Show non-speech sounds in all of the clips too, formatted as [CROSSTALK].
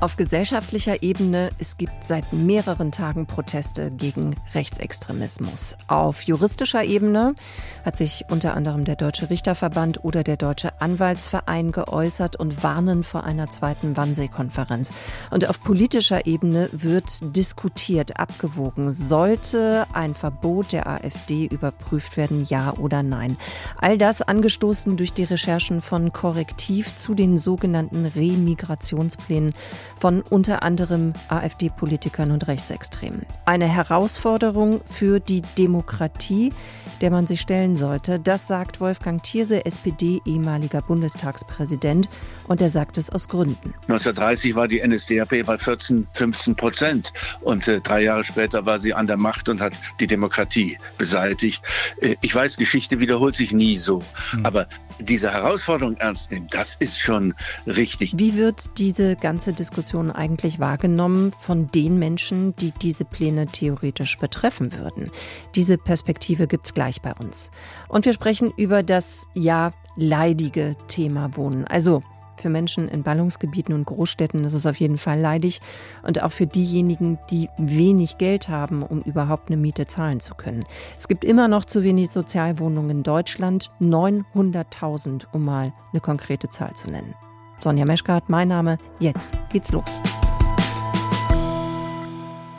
Auf gesellschaftlicher Ebene, es gibt seit mehreren Tagen Proteste gegen Rechtsextremismus. Auf juristischer Ebene hat sich unter anderem der Deutsche Richterverband oder der Deutsche Anwaltsverein geäußert und warnen vor einer zweiten Wannsee-Konferenz. Und auf politischer Ebene wird diskutiert, abgewogen. Sollte ein Verbot der AfD überprüft werden, ja oder nein? All das angestoßen durch die Recherchen von Korrektiv zu den sogenannten Remigrationsplänen von unter anderem AfD-Politikern und Rechtsextremen. Eine Herausforderung für die Demokratie, der man sich stellen sollte, das sagt Wolfgang Thierse, SPD, ehemaliger Bundestagspräsident, und er sagt es aus Gründen. 1930 war die NSDAP bei 14, 15 Prozent und äh, drei Jahre später war sie an der Macht und hat die Demokratie beseitigt. Äh, ich weiß, Geschichte wiederholt sich nie so, mhm. aber diese Herausforderung ernst nehmen, das ist schon richtig. Wie wird diese ganze Diskussion eigentlich wahrgenommen von den Menschen, die diese Pläne theoretisch betreffen würden? Diese Perspektive gibt es gleich bei uns. Und wir sprechen über das ja leidige Thema Wohnen. Also für Menschen in Ballungsgebieten und Großstädten ist es auf jeden Fall leidig und auch für diejenigen, die wenig Geld haben, um überhaupt eine Miete zahlen zu können. Es gibt immer noch zu wenig Sozialwohnungen in Deutschland, 900.000, um mal eine konkrete Zahl zu nennen. Sonja Meschkat, mein Name. Jetzt geht's los.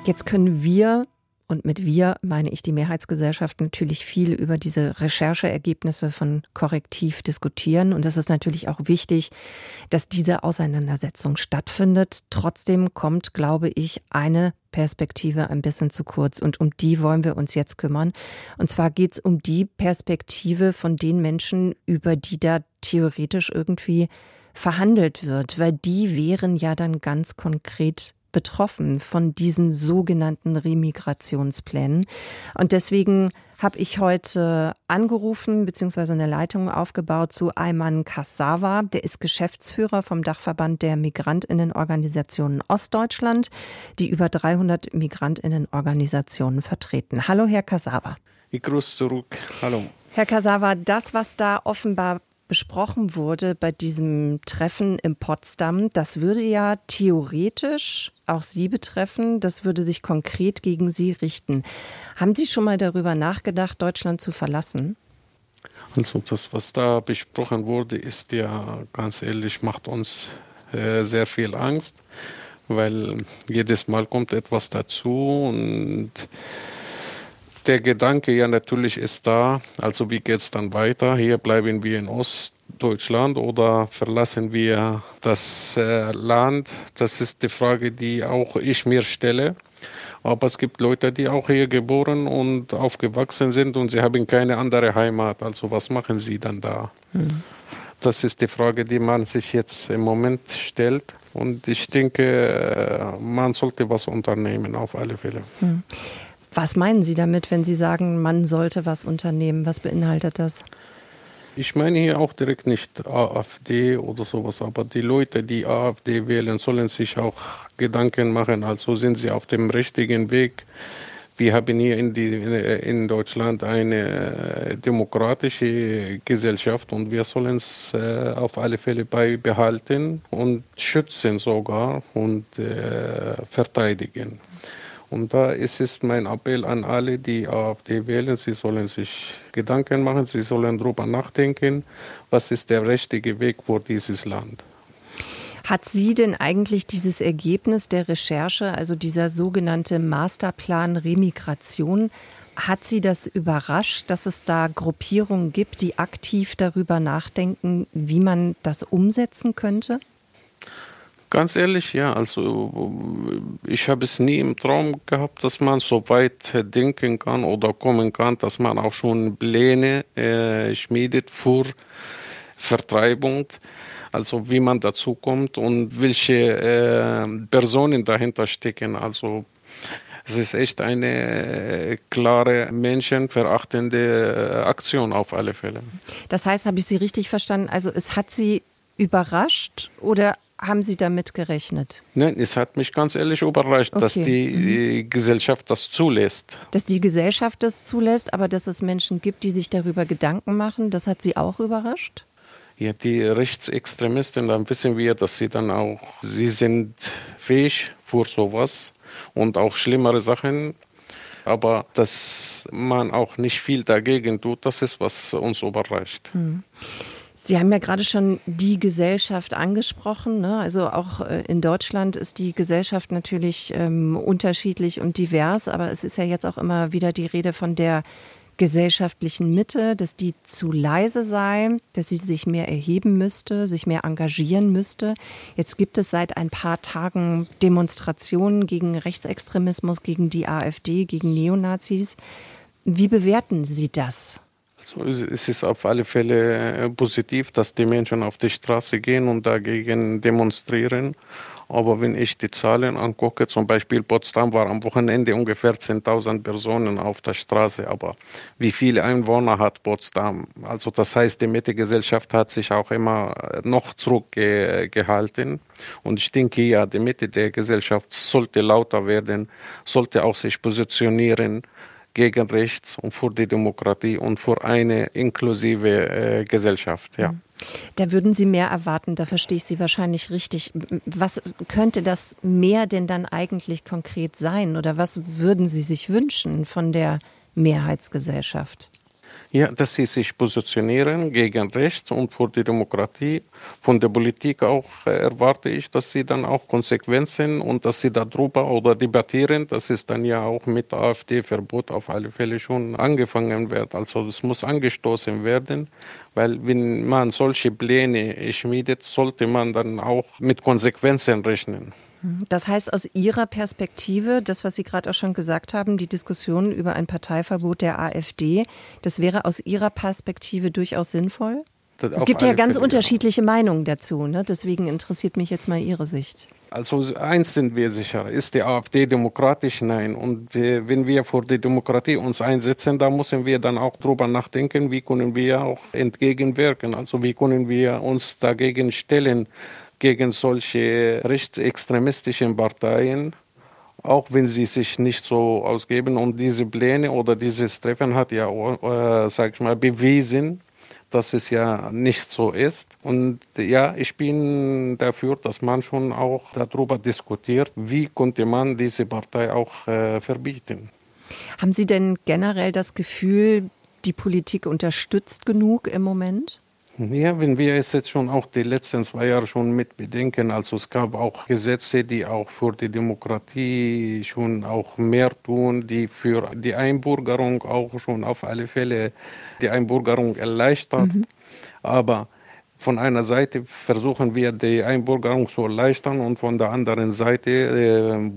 Jetzt können wir und mit wir meine ich die Mehrheitsgesellschaft natürlich viel über diese Rechercheergebnisse von Korrektiv diskutieren. Und es ist natürlich auch wichtig, dass diese Auseinandersetzung stattfindet. Trotzdem kommt, glaube ich, eine Perspektive ein bisschen zu kurz. Und um die wollen wir uns jetzt kümmern. Und zwar geht es um die Perspektive von den Menschen, über die da theoretisch irgendwie verhandelt wird, weil die wären ja dann ganz konkret betroffen von diesen sogenannten Remigrationsplänen. Und deswegen habe ich heute angerufen bzw. eine Leitung aufgebaut zu Ayman Kassawa. Der ist Geschäftsführer vom Dachverband der Migrantinnenorganisationen Ostdeutschland, die über 300 Migrantinnenorganisationen vertreten. Hallo, Herr Kassawa. Ich grüße zurück. Hallo. Herr Kassawa, das, was da offenbar besprochen wurde bei diesem Treffen in Potsdam, das würde ja theoretisch auch Sie betreffen. Das würde sich konkret gegen Sie richten. Haben Sie schon mal darüber nachgedacht, Deutschland zu verlassen? Also das, was da besprochen wurde, ist ja ganz ehrlich, macht uns äh, sehr viel Angst, weil jedes Mal kommt etwas dazu und der Gedanke ja natürlich ist da, also wie geht es dann weiter? Hier bleiben wir in Ostdeutschland oder verlassen wir das äh, Land? Das ist die Frage, die auch ich mir stelle. Aber es gibt Leute, die auch hier geboren und aufgewachsen sind und sie haben keine andere Heimat. Also was machen sie dann da? Mhm. Das ist die Frage, die man sich jetzt im Moment stellt. Und ich denke, äh, man sollte was unternehmen, auf alle Fälle. Mhm. Was meinen Sie damit, wenn Sie sagen, man sollte was unternehmen? Was beinhaltet das? Ich meine hier auch direkt nicht AfD oder sowas, aber die Leute, die AfD wählen, sollen sich auch Gedanken machen. Also sind sie auf dem richtigen Weg. Wir haben hier in, die, in Deutschland eine demokratische Gesellschaft und wir sollen es äh, auf alle Fälle beibehalten und schützen sogar und äh, verteidigen. Und da ist es mein Appell an alle, die AfD wählen, sie sollen sich Gedanken machen, sie sollen darüber nachdenken, was ist der richtige Weg für dieses Land. Hat Sie denn eigentlich dieses Ergebnis der Recherche, also dieser sogenannte Masterplan Remigration, hat Sie das überrascht, dass es da Gruppierungen gibt, die aktiv darüber nachdenken, wie man das umsetzen könnte? Ganz ehrlich, ja. Also ich habe es nie im Traum gehabt, dass man so weit denken kann oder kommen kann, dass man auch schon Pläne äh, schmiedet für Vertreibung. Also wie man dazu kommt und welche äh, Personen dahinter stecken. Also es ist echt eine klare menschenverachtende Aktion auf alle Fälle. Das heißt, habe ich Sie richtig verstanden? Also es hat Sie überrascht oder haben Sie damit gerechnet? Nein, es hat mich ganz ehrlich überrascht, okay. dass die mhm. Gesellschaft das zulässt. Dass die Gesellschaft das zulässt, aber dass es Menschen gibt, die sich darüber Gedanken machen, das hat Sie auch überrascht? Ja, die Rechtsextremisten, dann wissen wir, dass sie dann auch, sie sind fähig für sowas und auch schlimmere Sachen. Aber dass man auch nicht viel dagegen tut, das ist, was uns überreicht. Hm. Sie haben ja gerade schon die Gesellschaft angesprochen. Ne? Also auch äh, in Deutschland ist die Gesellschaft natürlich ähm, unterschiedlich und divers, aber es ist ja jetzt auch immer wieder die Rede von der gesellschaftlichen Mitte, dass die zu leise sei, dass sie sich mehr erheben müsste, sich mehr engagieren müsste. Jetzt gibt es seit ein paar Tagen Demonstrationen gegen Rechtsextremismus, gegen die AfD, gegen Neonazis. Wie bewerten Sie das? Es ist auf alle Fälle äh, positiv, dass die Menschen auf die Straße gehen und dagegen demonstrieren. Aber wenn ich die Zahlen angucke, zum Beispiel Potsdam war am Wochenende ungefähr 10.000 Personen auf der Straße. Aber wie viele Einwohner hat Potsdam? Also das heißt, die Mitte-Gesellschaft hat sich auch immer noch zurückgehalten. Und ich denke, ja, die Mitte der Gesellschaft sollte lauter werden, sollte auch sich positionieren gegen rechts und für die Demokratie und für eine inklusive äh, Gesellschaft. Ja. Da würden Sie mehr erwarten, da verstehe ich Sie wahrscheinlich richtig. Was könnte das mehr denn dann eigentlich konkret sein oder was würden Sie sich wünschen von der Mehrheitsgesellschaft? Ja, dass sie sich positionieren gegen Rechts und für die Demokratie. Von der Politik auch äh, erwarte ich, dass sie dann auch konsequent sind und dass sie darüber oder debattieren. Das ist dann ja auch mit AfD-Verbot auf alle Fälle schon angefangen wird. Also es muss angestoßen werden, weil wenn man solche Pläne schmiedet, sollte man dann auch mit Konsequenzen rechnen. Das heißt aus Ihrer Perspektive, das, was Sie gerade auch schon gesagt haben, die Diskussion über ein Parteiverbot der AfD, das wäre aus Ihrer Perspektive durchaus sinnvoll? Es gibt ja ganz Fälle, unterschiedliche ja. Meinungen dazu. Ne? Deswegen interessiert mich jetzt mal Ihre Sicht. Also eins sind wir sicher, ist die AfD demokratisch? Nein. Und wir, wenn wir für die Demokratie uns einsetzen, da müssen wir dann auch drüber nachdenken, wie können wir auch entgegenwirken. Also wie können wir uns dagegen stellen gegen solche rechtsextremistischen Parteien, auch wenn sie sich nicht so ausgeben. Und diese Pläne oder dieses Treffen hat ja, äh, sag ich mal, bewiesen, dass es ja nicht so ist. Und ja, ich bin dafür, dass man schon auch darüber diskutiert, wie konnte man diese Partei auch äh, verbieten. Haben Sie denn generell das Gefühl, die Politik unterstützt genug im Moment? Ja, wenn wir es jetzt schon auch die letzten zwei Jahre schon mit bedenken, also es gab auch Gesetze, die auch für die Demokratie schon auch mehr tun, die für die Einbürgerung auch schon auf alle Fälle die Einbürgerung erleichtert. Mhm. Aber von einer Seite versuchen wir die Einbürgerung zu erleichtern und von der anderen Seite äh,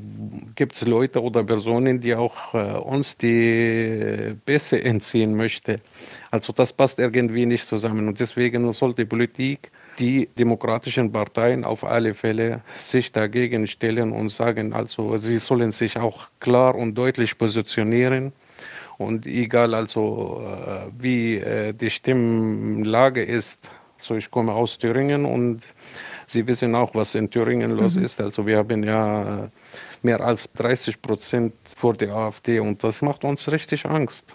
gibt es Leute oder Personen, die auch äh, uns die Pässe entziehen möchten. Also das passt irgendwie nicht zusammen und deswegen soll die Politik die demokratischen Parteien auf alle Fälle sich dagegen stellen und sagen, also sie sollen sich auch klar und deutlich positionieren und egal also äh, wie äh, die Stimmlage ist, so, ich komme aus Thüringen und Sie wissen auch, was in Thüringen los mhm. ist. Also wir haben ja mehr als 30 Prozent vor der AfD und das macht uns richtig Angst.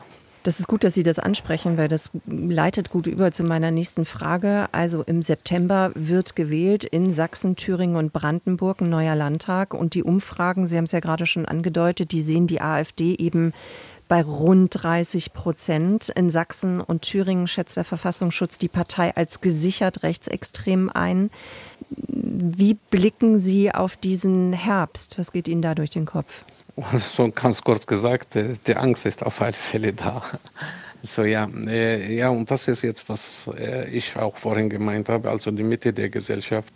Das ist gut, dass Sie das ansprechen, weil das leitet gut über zu meiner nächsten Frage. Also im September wird gewählt in Sachsen, Thüringen und Brandenburg ein neuer Landtag. Und die Umfragen, Sie haben es ja gerade schon angedeutet, die sehen die AfD eben bei rund 30 Prozent. In Sachsen und Thüringen schätzt der Verfassungsschutz die Partei als gesichert rechtsextrem ein. Wie blicken Sie auf diesen Herbst? Was geht Ihnen da durch den Kopf? [LAUGHS] So ganz kurz gesagt, die Angst ist auf alle Fälle da. So ja, äh, ja, und das ist jetzt, was äh, ich auch vorhin gemeint habe, also die Mitte der Gesellschaft.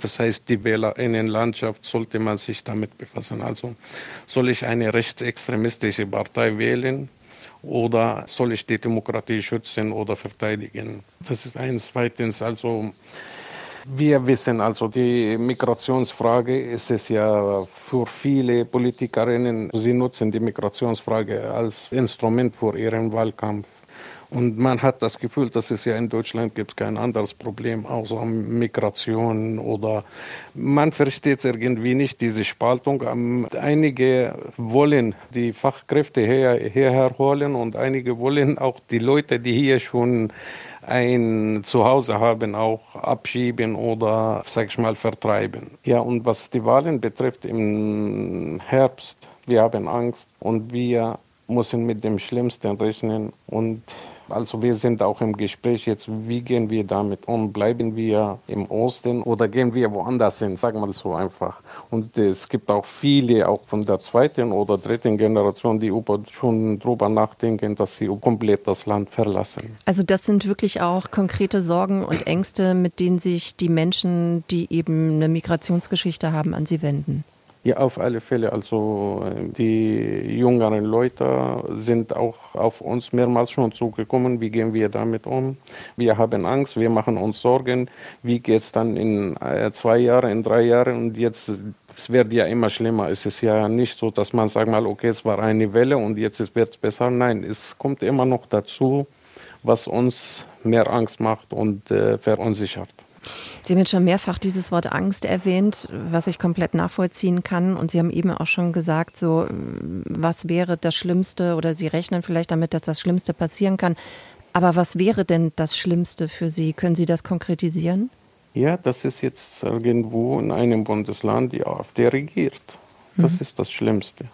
Das heißt, die Wählerinnenlandschaft sollte man sich damit befassen. Also soll ich eine rechtsextremistische Partei wählen? Oder soll ich die Demokratie schützen oder verteidigen? Das ist eins. Zweitens, also wir wissen also, die Migrationsfrage ist es ja für viele Politikerinnen, sie nutzen die Migrationsfrage als Instrument für ihren Wahlkampf. Und man hat das Gefühl, dass es ja in Deutschland gibt kein anderes Problem außer Migration oder man versteht irgendwie nicht diese Spaltung. Ähm, einige wollen die Fachkräfte her, hierher holen und einige wollen auch die Leute, die hier schon ein Zuhause haben, auch abschieben oder, sag ich mal, vertreiben. Ja, und was die Wahlen betrifft im Herbst, wir haben Angst und wir müssen mit dem Schlimmsten rechnen und also wir sind auch im Gespräch jetzt, wie gehen wir damit um? Bleiben wir im Osten oder gehen wir woanders hin? Sagen wir mal so einfach. Und es gibt auch viele, auch von der zweiten oder dritten Generation, die schon drüber nachdenken, dass sie komplett das Land verlassen. Also das sind wirklich auch konkrete Sorgen und Ängste, mit denen sich die Menschen, die eben eine Migrationsgeschichte haben, an sie wenden. Ja, auf alle Fälle. Also die jüngeren Leute sind auch auf uns mehrmals schon zugekommen. Wie gehen wir damit um? Wir haben Angst, wir machen uns Sorgen. Wie geht es dann in äh, zwei Jahren, in drei Jahren? Und jetzt, es wird ja immer schlimmer. Es ist ja nicht so, dass man sagt mal, okay, es war eine Welle und jetzt wird es besser. Nein, es kommt immer noch dazu, was uns mehr Angst macht und äh, verunsichert. Sie haben jetzt schon mehrfach dieses Wort Angst erwähnt, was ich komplett nachvollziehen kann. Und Sie haben eben auch schon gesagt, so, was wäre das Schlimmste oder Sie rechnen vielleicht damit, dass das Schlimmste passieren kann. Aber was wäre denn das Schlimmste für Sie? Können Sie das konkretisieren? Ja, das ist jetzt irgendwo in einem Bundesland die AfD regiert. Das mhm. ist das Schlimmste.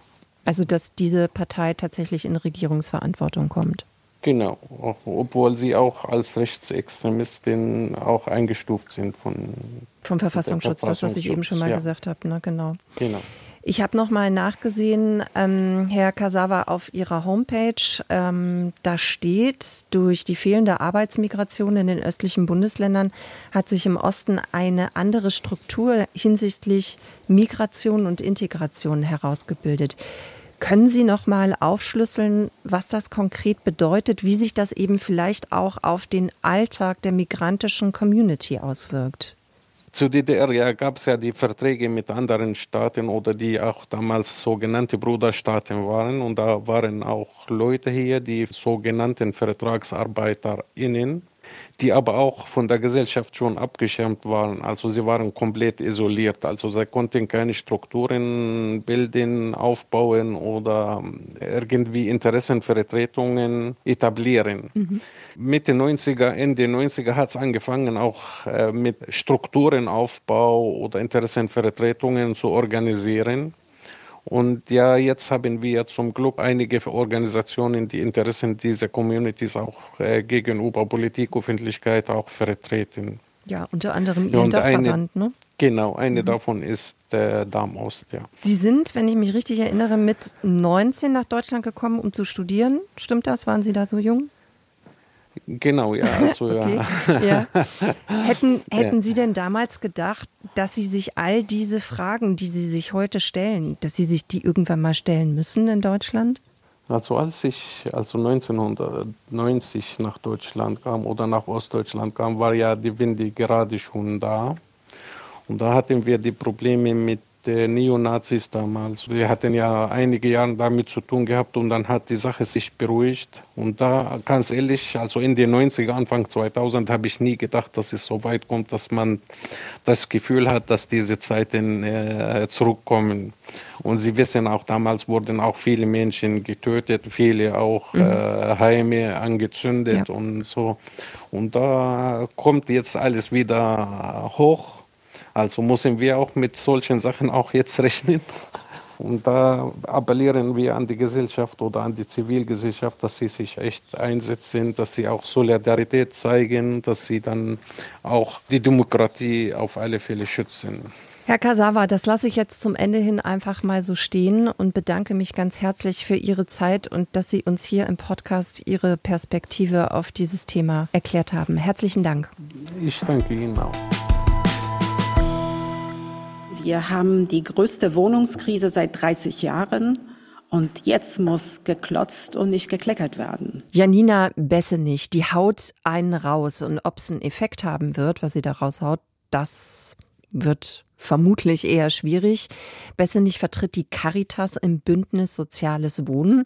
Also, dass diese Partei tatsächlich in Regierungsverantwortung kommt. Genau, obwohl sie auch als Rechtsextremistin auch eingestuft sind von vom Verfassungsschutz, das was ich eben schon mal ja. gesagt habe, ne? genau. Genau. Ich habe noch mal nachgesehen, ähm, Herr Kasawa, auf Ihrer Homepage. Ähm, da steht, durch die fehlende Arbeitsmigration in den östlichen Bundesländern hat sich im Osten eine andere Struktur hinsichtlich Migration und Integration herausgebildet. Können Sie noch mal aufschlüsseln, was das konkret bedeutet, wie sich das eben vielleicht auch auf den Alltag der migrantischen Community auswirkt? Zu DDR ja, gab es ja die Verträge mit anderen Staaten oder die auch damals sogenannte Bruderstaaten waren. Und da waren auch Leute hier, die sogenannten VertragsarbeiterInnen die aber auch von der Gesellschaft schon abgeschirmt waren. Also sie waren komplett isoliert. Also sie konnten keine Strukturen bilden, aufbauen oder irgendwie Interessenvertretungen etablieren. Mhm. Mitte 90er, Ende 90er hat es angefangen, auch äh, mit Strukturenaufbau oder Interessenvertretungen zu organisieren. Und ja, jetzt haben wir zum Glück einige Organisationen, die Interessen dieser Communities auch äh, gegenüber Politik, Öffentlichkeit auch vertreten. Ja, unter anderem Ihren Dachverband, ne? Genau, eine mhm. davon ist der Darmost, ja. Sie sind, wenn ich mich richtig erinnere, mit 19 nach Deutschland gekommen, um zu studieren. Stimmt das? Waren Sie da so jung? Genau, ja. Also, [LAUGHS] okay. ja. [LAUGHS] ja. Hätten, hätten ja. Sie denn damals gedacht, dass Sie sich all diese Fragen, die Sie sich heute stellen, dass Sie sich die irgendwann mal stellen müssen in Deutschland? Also als ich also 1990 nach Deutschland kam oder nach Ostdeutschland kam, war ja die Wende gerade schon da. Und da hatten wir die Probleme mit der Neonazis damals. Wir hatten ja einige Jahre damit zu tun gehabt und dann hat die Sache sich beruhigt. Und da, ganz ehrlich, also in den 90er, Anfang 2000 habe ich nie gedacht, dass es so weit kommt, dass man das Gefühl hat, dass diese Zeiten äh, zurückkommen. Und Sie wissen auch, damals wurden auch viele Menschen getötet, viele auch mhm. äh, Heime angezündet ja. und so. Und da kommt jetzt alles wieder hoch also müssen wir auch mit solchen Sachen auch jetzt rechnen. Und da appellieren wir an die Gesellschaft oder an die Zivilgesellschaft, dass sie sich echt einsetzen, dass sie auch Solidarität zeigen, dass sie dann auch die Demokratie auf alle Fälle schützen. Herr Kasawa, das lasse ich jetzt zum Ende hin einfach mal so stehen und bedanke mich ganz herzlich für Ihre Zeit und dass Sie uns hier im Podcast Ihre Perspektive auf dieses Thema erklärt haben. Herzlichen Dank. Ich danke Ihnen auch. Wir haben die größte Wohnungskrise seit 30 Jahren. Und jetzt muss geklotzt und nicht gekleckert werden. Janina Bessenich, die haut einen raus. Und ob es einen Effekt haben wird, was sie da raushaut, das wird vermutlich eher schwierig. Bessenich vertritt die Caritas im Bündnis Soziales Wohnen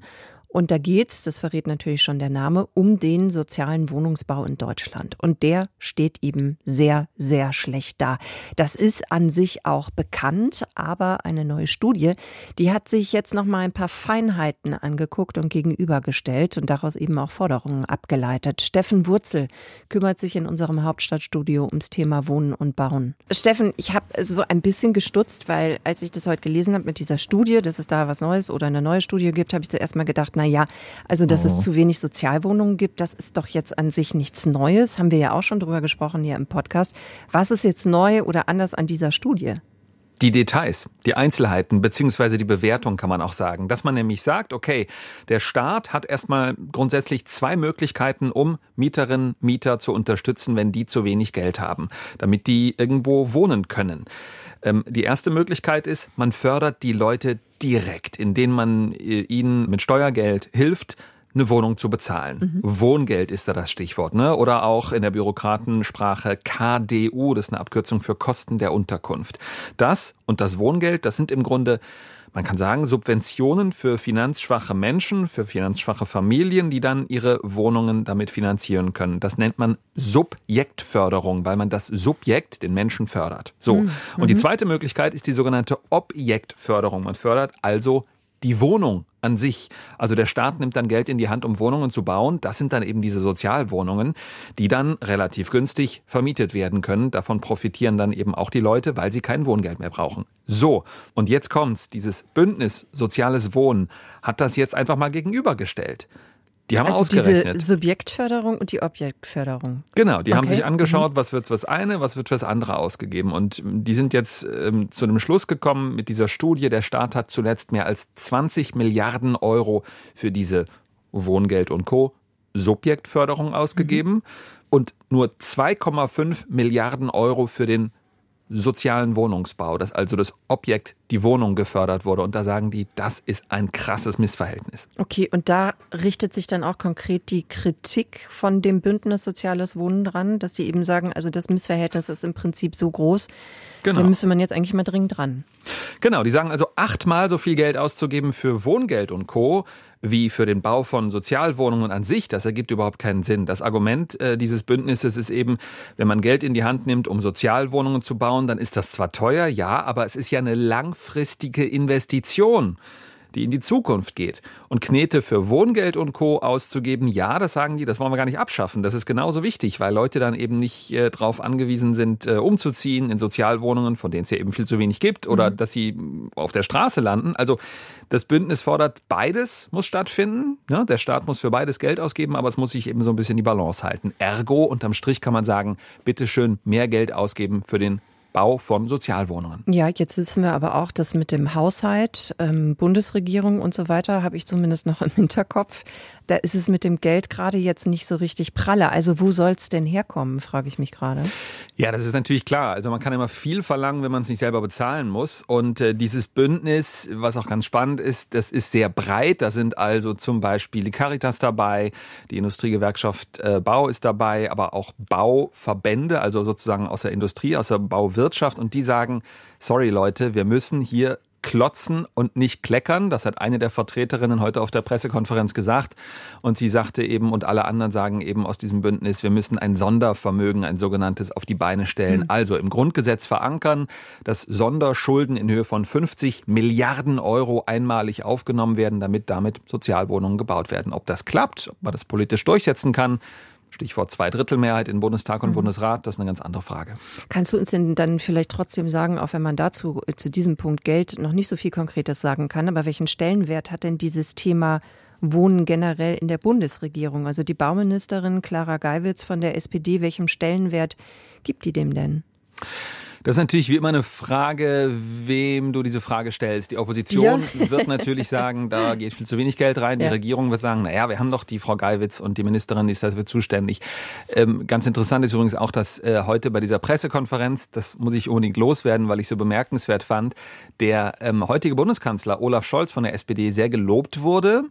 Und da geht's, das verrät natürlich schon der Name, um den sozialen Wohnungsbau in Deutschland. Und der steht eben sehr, sehr schlecht da. Das ist an sich auch bekannt, aber eine neue Studie, die hat sich jetzt noch mal ein paar Feinheiten angeguckt und gegenübergestellt und daraus eben auch Forderungen abgeleitet. Steffen Wurzel kümmert sich in unserem Hauptstadtstudio ums Thema Wohnen und Bauen. Steffen, ich habe so ein bisschen gestutzt, weil als ich das heute gelesen habe mit dieser Studie, dass es da was Neues oder eine neue Studie gibt, habe ich zuerst mal gedacht, na na ja, also dass oh. es zu wenig Sozialwohnungen gibt, das ist doch jetzt an sich nichts Neues. Haben wir ja auch schon drüber gesprochen hier im Podcast. Was ist jetzt neu oder anders an dieser Studie? Die Details, die Einzelheiten beziehungsweise die Bewertung kann man auch sagen. Dass man nämlich sagt, okay, der Staat hat erstmal grundsätzlich zwei Möglichkeiten, um Mieterinnen, Mieter zu unterstützen, wenn die zu wenig Geld haben, damit die irgendwo wohnen können. Ähm, die erste Möglichkeit ist, man fördert die Leute direkt, indem man äh, ihnen mit Steuergeld hilft, eine Wohnung zu bezahlen. Mhm. Wohngeld ist da das Stichwort, ne? Oder auch in der Bürokratensprache KDU, das ist eine Abkürzung für Kosten der Unterkunft. Das und das Wohngeld, das sind im Grunde man kann sagen, Subventionen für finanzschwache Menschen, für finanzschwache Familien, die dann ihre Wohnungen damit finanzieren können. Das nennt man Subjektförderung, weil man das Subjekt, den Menschen, fördert. So. Mhm. Und die mhm. zweite Möglichkeit ist die sogenannte Objektförderung. Man fördert also die Wohnung an sich. Also der Staat nimmt dann Geld in die Hand, um Wohnungen zu bauen. Das sind dann eben diese Sozialwohnungen, die dann relativ günstig vermietet werden können. Davon profitieren dann eben auch die Leute, weil sie kein Wohngeld mehr brauchen. So, und jetzt kommt's. Dieses Bündnis Soziales Wohnen hat das jetzt einfach mal gegenübergestellt. Die haben also ausgerechnet. Diese Subjektförderung und die Objektförderung. Genau, die okay. haben sich angeschaut, mhm. was wird fürs eine, was wird fürs andere ausgegeben. Und die sind jetzt ähm, zu einem Schluss gekommen mit dieser Studie. Der Staat hat zuletzt mehr als 20 Milliarden Euro für diese Wohngeld und Co. Subjektförderung ausgegeben mhm. und nur 2,5 Milliarden Euro für den sozialen Wohnungsbau, dass also das Objekt, die Wohnung gefördert wurde. Und da sagen die, das ist ein krasses Missverhältnis. Okay, und da richtet sich dann auch konkret die Kritik von dem Bündnis Soziales Wohnen dran, dass sie eben sagen, also das Missverhältnis ist im Prinzip so groß, genau. da müsste man jetzt eigentlich mal dringend dran. Genau, die sagen also achtmal so viel Geld auszugeben für Wohngeld und Co wie für den Bau von Sozialwohnungen an sich, das ergibt überhaupt keinen Sinn. Das Argument äh, dieses Bündnisses ist eben, wenn man Geld in die Hand nimmt, um Sozialwohnungen zu bauen, dann ist das zwar teuer, ja, aber es ist ja eine langfristige Investition die in die Zukunft geht. Und Knete für Wohngeld und Co. auszugeben, ja, das sagen die, das wollen wir gar nicht abschaffen. Das ist genauso wichtig, weil Leute dann eben nicht äh, darauf angewiesen sind, äh, umzuziehen in Sozialwohnungen, von denen es ja eben viel zu wenig gibt, oder mhm. dass sie auf der Straße landen. Also das Bündnis fordert, beides muss stattfinden. Ja, der Staat muss für beides Geld ausgeben, aber es muss sich eben so ein bisschen die Balance halten. Ergo, unterm Strich kann man sagen, bitteschön mehr Geld ausgeben für den Bau von Sozialwohnungen. Ja, jetzt wissen wir aber auch, dass mit dem Haushalt, ähm, Bundesregierung und so weiter, habe ich zumindest noch [LAUGHS] im Hinterkopf, da ist es mit dem Geld gerade jetzt nicht so richtig pralle. Also wo soll es denn herkommen, frage ich mich gerade. Ja, das ist natürlich klar. Also man kann immer viel verlangen, wenn man es nicht selber bezahlen muss. Und äh, dieses Bündnis, was auch ganz spannend ist, das ist sehr breit. Da sind also zum Beispiel die Caritas dabei, die Industriegewerkschaft äh, Bau ist dabei, aber auch Bauverbände, also sozusagen aus der Industrie, aus der Bauwirtschaft. Und die sagen, sorry Leute, wir müssen hier klotzen und nicht kleckern. Das hat eine der Vertreterinnen heute auf der Pressekonferenz gesagt. Und sie sagte eben, und alle anderen sagen eben aus diesem Bündnis, wir müssen ein Sondervermögen, ein sogenanntes, auf die Beine stellen. Mhm. Also im Grundgesetz verankern, dass Sonderschulden in Höhe von 50 Milliarden Euro einmalig aufgenommen werden, damit damit Sozialwohnungen gebaut werden. Ob das klappt, ob man das politisch durchsetzen kann, Stichwort Zweidrittelmehrheit in Bundestag und mhm. Bundesrat, das ist eine ganz andere Frage. Kannst du uns denn dann vielleicht trotzdem sagen, auch wenn man dazu äh, zu diesem Punkt Geld noch nicht so viel Konkretes sagen kann, aber welchen Stellenwert hat denn dieses Thema Wohnen generell in der Bundesregierung? Also die Bauministerin Clara Geiwitz von der SPD, welchem Stellenwert gibt die dem denn? Das ist natürlich wie immer eine Frage, wem du diese Frage stellst. Die Opposition ja. [LAUGHS] wird natürlich sagen, da geht viel zu wenig Geld rein. Die ja. Regierung wird sagen, naja, wir haben doch die Frau Geiwitz und die Ministerin, die ist dafür zuständig. Ähm, ganz interessant ist übrigens auch, dass äh, heute bei dieser Pressekonferenz, das muss ich unbedingt loswerden, weil ich so bemerkenswert fand, der ähm, heutige Bundeskanzler Olaf Scholz von der SPD sehr gelobt wurde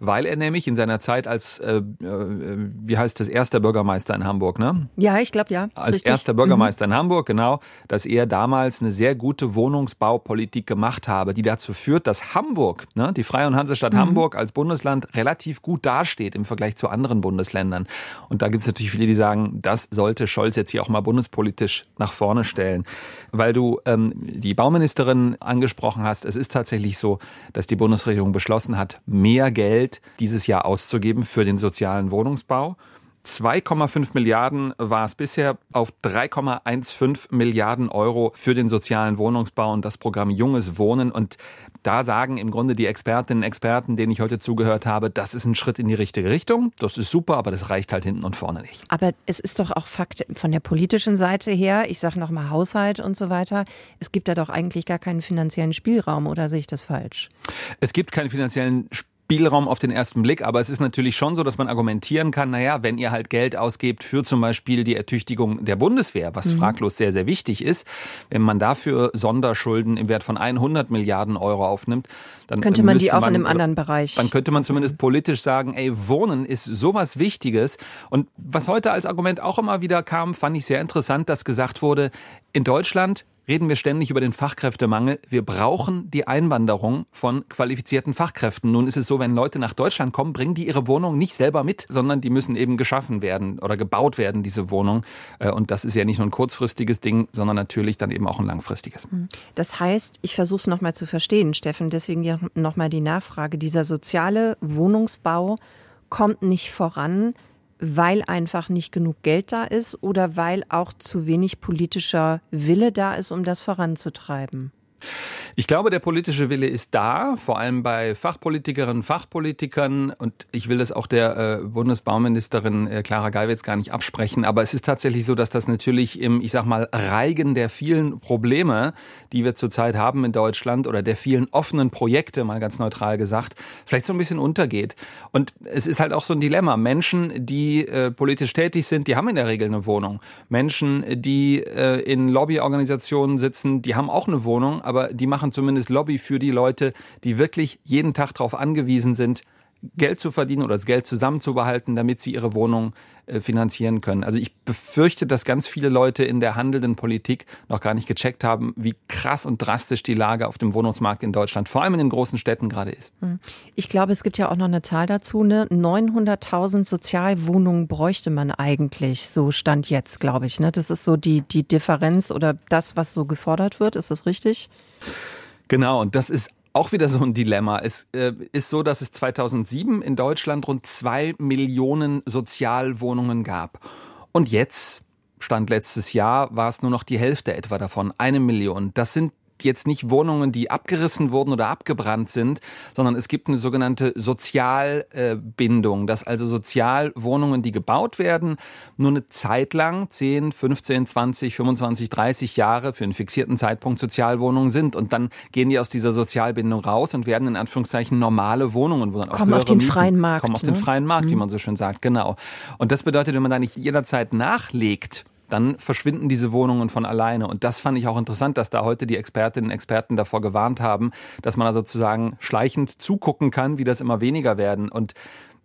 weil er nämlich in seiner Zeit als, äh, äh, wie heißt das, erster Bürgermeister in Hamburg, ne? Ja, ich glaube ja. Als richtig. erster Bürgermeister mhm. in Hamburg, genau, dass er damals eine sehr gute Wohnungsbaupolitik gemacht habe, die dazu führt, dass Hamburg, ne, die Freie und Hansestadt mhm. Hamburg als Bundesland relativ gut dasteht im Vergleich zu anderen Bundesländern. Und da gibt es natürlich viele, die sagen, das sollte Scholz jetzt hier auch mal bundespolitisch nach vorne stellen. Weil du ähm, die Bauministerin angesprochen hast, es ist tatsächlich so, dass die Bundesregierung beschlossen hat, mehr Geld dieses Jahr auszugeben für den sozialen Wohnungsbau. 2,5 Milliarden war es bisher auf 3,15 Milliarden Euro für den sozialen Wohnungsbau und das Programm Junges Wohnen. Und da sagen im Grunde die Expertinnen und Experten, denen ich heute zugehört habe, das ist ein Schritt in die richtige Richtung. Das ist super, aber das reicht halt hinten und vorne nicht. Aber es ist doch auch Fakt von der politischen Seite her, ich sage nochmal Haushalt und so weiter, es gibt da doch eigentlich gar keinen finanziellen Spielraum oder sehe ich das falsch? Es gibt keinen finanziellen Spielraum Spielraum auf den ersten Blick, aber es ist natürlich schon so, dass man argumentieren kann, naja, wenn ihr halt Geld ausgebt für zum Beispiel die Ertüchtigung der Bundeswehr, was mhm. fraglos sehr, sehr wichtig ist, wenn man dafür Sonderschulden im Wert von 100 Milliarden Euro aufnimmt, dann könnte man die auch man, in einem anderen Bereich. Dann könnte man zumindest politisch sagen, ey, Wohnen ist sowas Wichtiges. Und was heute als Argument auch immer wieder kam, fand ich sehr interessant, dass gesagt wurde, in Deutschland reden wir ständig über den Fachkräftemangel. Wir brauchen die Einwanderung von qualifizierten Fachkräften. Nun ist es so, wenn Leute nach Deutschland kommen, bringen die ihre Wohnung nicht selber mit, sondern die müssen eben geschaffen werden oder gebaut werden, diese Wohnung. Äh, und das ist ja nicht nur ein kurzfristiges Ding, sondern natürlich dann eben auch ein langfristiges. Hm. Das heißt, ich versuche es nochmal zu verstehen, Steffen, deswegen nochmal die Nachfrage. Dieser soziale Wohnungsbau kommt nicht voran, weil einfach nicht genug Geld da ist oder weil auch zu wenig politischer Wille da ist, um das voranzutreiben? Ich glaube, der politische Wille ist da, vor allem bei Fachpolitikerinnen, Fachpolitikern. Und ich will das auch der äh, Bundesbauministerin äh, Clara Geiwitz gar nicht absprechen. Aber es ist tatsächlich so, dass das natürlich im, ich sag mal, Reigen der vielen Probleme, die wir zurzeit haben in Deutschland oder der vielen offenen Projekte, mal ganz neutral gesagt, vielleicht so ein bisschen untergeht. Und es ist halt auch so ein Dilemma. Menschen, die äh, politisch tätig sind, die haben in der Regel eine Wohnung. Menschen, die äh, in Lobbyorganisationen sitzen, die haben auch eine Wohnung, aber die machen zumindest Lobby für die Leute, die wirklich jeden Tag darauf angewiesen sind, Geld zu verdienen oder das Geld zusammenzubehalten, damit sie ihre Wohnung äh, finanzieren können. Also ich befürchte, dass ganz viele Leute in der handelnden Politik noch gar nicht gecheckt haben, wie krass und drastisch die Lage auf dem Wohnungsmarkt in Deutschland, vor allem in den großen Städten gerade ist. Hm. Ich glaube, es gibt ja auch noch eine Zahl dazu. Ne? 900.000 Sozialwohnungen bräuchte man eigentlich, so stand jetzt, glaube ich. Ne? Das ist so die, die Differenz oder das, was so gefordert wird. Ist das richtig? Genau, und das ist auch wieder so ein Dilemma. Es äh, ist so, dass es 2007 in Deutschland rund zwei Millionen Sozialwohnungen gab. Und jetzt, Stand letztes Jahr, war es nur noch die Hälfte etwa davon, eine Million. Das sind jetzt nicht Wohnungen, die abgerissen wurden oder abgebrannt sind, sondern es gibt eine sogenannte Sozialbindung, dass also Sozialwohnungen, die gebaut werden, nur eine Zeit lang, 10, 15, 20, 25, 30 Jahre für einen fixierten Zeitpunkt Sozialwohnungen sind. Und dann gehen die aus dieser Sozialbindung raus und werden in Anführungszeichen normale Wohnungen, wo dann auch kommen auf den Mieten, freien Markt. Kommen auf ne? den freien Markt, mhm. wie man so schön sagt, genau. Und das bedeutet, wenn man da nicht jederzeit nachlegt, dann verschwinden diese Wohnungen von alleine. Und das fand ich auch interessant, dass da heute die Expertinnen und Experten davor gewarnt haben, dass man da sozusagen schleichend zugucken kann, wie das immer weniger werden. Und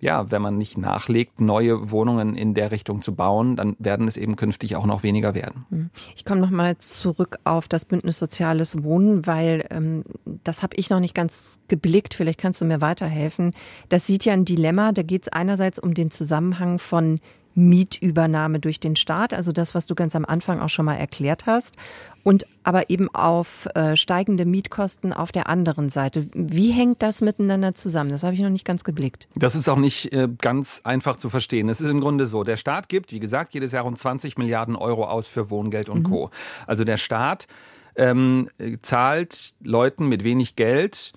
ja, wenn man nicht nachlegt, neue Wohnungen in der Richtung zu bauen, dann werden es eben künftig auch noch weniger werden. Hm. Ich komme nochmal zurück auf das Bündnis Soziales Wohnen, weil ähm, das habe ich noch nicht ganz geblickt. Vielleicht kannst du mir weiterhelfen. Das sieht ja ein Dilemma. Da geht es einerseits um den Zusammenhang von Mietübernahme durch den Staat, also das, was du ganz am Anfang auch schon mal erklärt hast, und aber eben auf äh, steigende Mietkosten auf der anderen Seite. Wie hängt das miteinander zusammen? Das habe ich noch nicht ganz geblickt. Das ist auch nicht äh, ganz einfach zu verstehen. Es ist im Grunde so, der Staat gibt, wie gesagt, jedes Jahr rund 20 Milliarden Euro aus für Wohngeld und mhm. Co. Also der Staat ähm, zahlt Leuten mit wenig Geld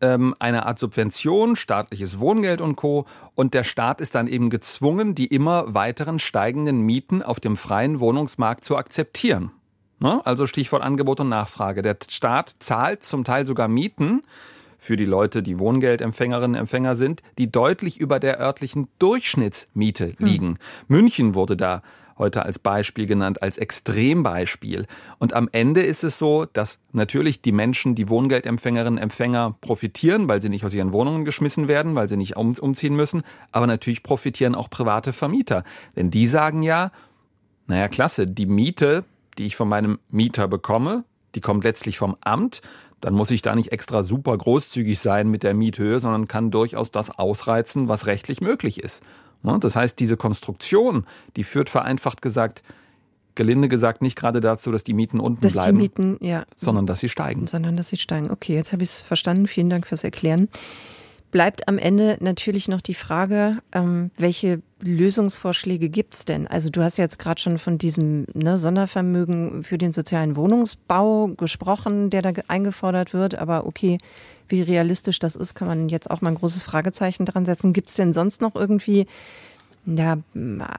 ähm, eine Art Subvention, staatliches Wohngeld und Co. Und der Staat ist dann eben gezwungen, die immer weiteren steigenden Mieten auf dem freien Wohnungsmarkt zu akzeptieren. Ne? Also Stichwort Angebot und Nachfrage. Der Staat zahlt zum Teil sogar Mieten für die Leute, die Wohngeldempfängerinnen und Empfänger sind, die deutlich über der örtlichen Durchschnittsmiete liegen. Hm. München wurde da heute als Beispiel genannt, als Extrembeispiel. Und am Ende ist es so, dass natürlich die Menschen, die Wohngeldempfängerinnen und Empfänger profitieren, weil sie nicht aus ihren Wohnungen geschmissen werden, weil sie nicht umziehen müssen. Aber natürlich profitieren auch private Vermieter. Denn die sagen ja, naja, klasse, die Miete, die ich von meinem Mieter bekomme, die kommt letztlich vom Amt dann muss ich da nicht extra super großzügig sein mit der Miethöhe, sondern kann durchaus das ausreizen, was rechtlich möglich ist. Das heißt, diese Konstruktion, die führt vereinfacht gesagt, gelinde gesagt, nicht gerade dazu, dass die Mieten unten dass bleiben, die Mieten, ja. sondern dass sie steigen. Sondern dass sie steigen. Okay, jetzt habe ich es verstanden. Vielen Dank fürs Erklären bleibt am Ende natürlich noch die Frage, ähm, welche Lösungsvorschläge gibt's denn? Also du hast jetzt gerade schon von diesem ne, Sondervermögen für den sozialen Wohnungsbau gesprochen, der da eingefordert wird. Aber okay, wie realistisch das ist, kann man jetzt auch mal ein großes Fragezeichen dran setzen. Gibt's denn sonst noch irgendwie ja,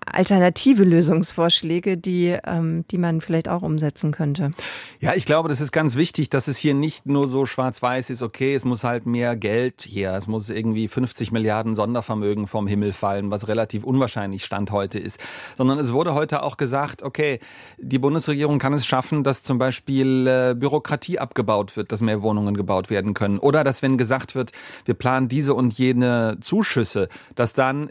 alternative Lösungsvorschläge, die, ähm, die man vielleicht auch umsetzen könnte. Ja, ich glaube, das ist ganz wichtig, dass es hier nicht nur so schwarz-weiß ist, okay, es muss halt mehr Geld hier, es muss irgendwie 50 Milliarden Sondervermögen vom Himmel fallen, was relativ unwahrscheinlich Stand heute ist, sondern es wurde heute auch gesagt, okay, die Bundesregierung kann es schaffen, dass zum Beispiel äh, Bürokratie abgebaut wird, dass mehr Wohnungen gebaut werden können. Oder dass wenn gesagt wird, wir planen diese und jene Zuschüsse, dass dann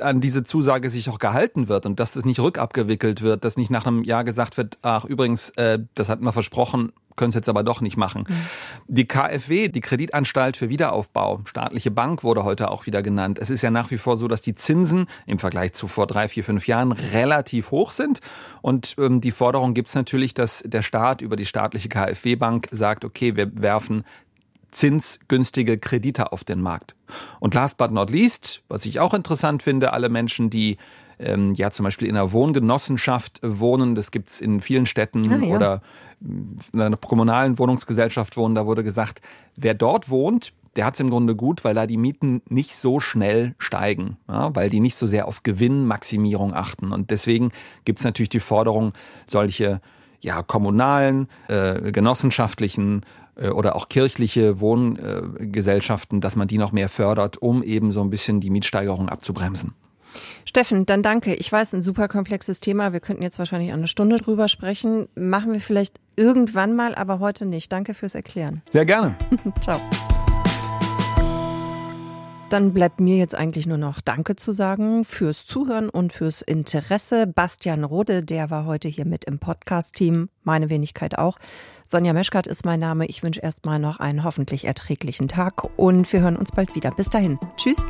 an diese Zusage sich auch gehalten wird und dass das nicht rückabgewickelt wird, dass nicht nach einem Jahr gesagt wird, ach übrigens, äh, das hatten wir versprochen, können es jetzt aber doch nicht machen. Mhm. Die KfW, die Kreditanstalt für Wiederaufbau, staatliche Bank wurde heute auch wieder genannt. Es ist ja nach wie vor so, dass die Zinsen im Vergleich zu vor drei, vier, fünf Jahren relativ hoch sind. Und ähm, die Forderung gibt es natürlich, dass der Staat über die staatliche KfW-Bank sagt, okay, wir werfen zinsgünstige Kredite auf den Markt. Und last but not least, was ich auch interessant finde, alle Menschen, die ähm, ja zum Beispiel in einer Wohngenossenschaft wohnen, das gibt's in vielen Städten ah, ja. oder in einer kommunalen Wohnungsgesellschaft wohnen, da wurde gesagt, wer dort wohnt, der hat es im Grunde gut, weil da die Mieten nicht so schnell steigen, ja, weil die nicht so sehr auf Gewinnmaximierung achten. Und deswegen gibt es natürlich die Forderung, solche ja, kommunalen, äh, genossenschaftlichen oder auch kirchliche Wohngesellschaften, dass man die noch mehr fördert, um eben so ein bisschen die Mietsteigerung abzubremsen. Steffen, dann danke. Ich weiß, ein super komplexes Thema. Wir könnten jetzt wahrscheinlich eine Stunde drüber sprechen. Machen wir vielleicht irgendwann mal, aber heute nicht. Danke fürs Erklären. Sehr gerne. [LAUGHS] Ciao. Dann bleibt mir jetzt eigentlich nur noch Danke zu sagen fürs Zuhören und fürs Interesse. Bastian Rode, der war heute hier mit im Podcast-Team, meine Wenigkeit auch. Sonja Meschkat ist mein Name. Ich wünsche erstmal noch einen hoffentlich erträglichen Tag und wir hören uns bald wieder. Bis dahin. Tschüss.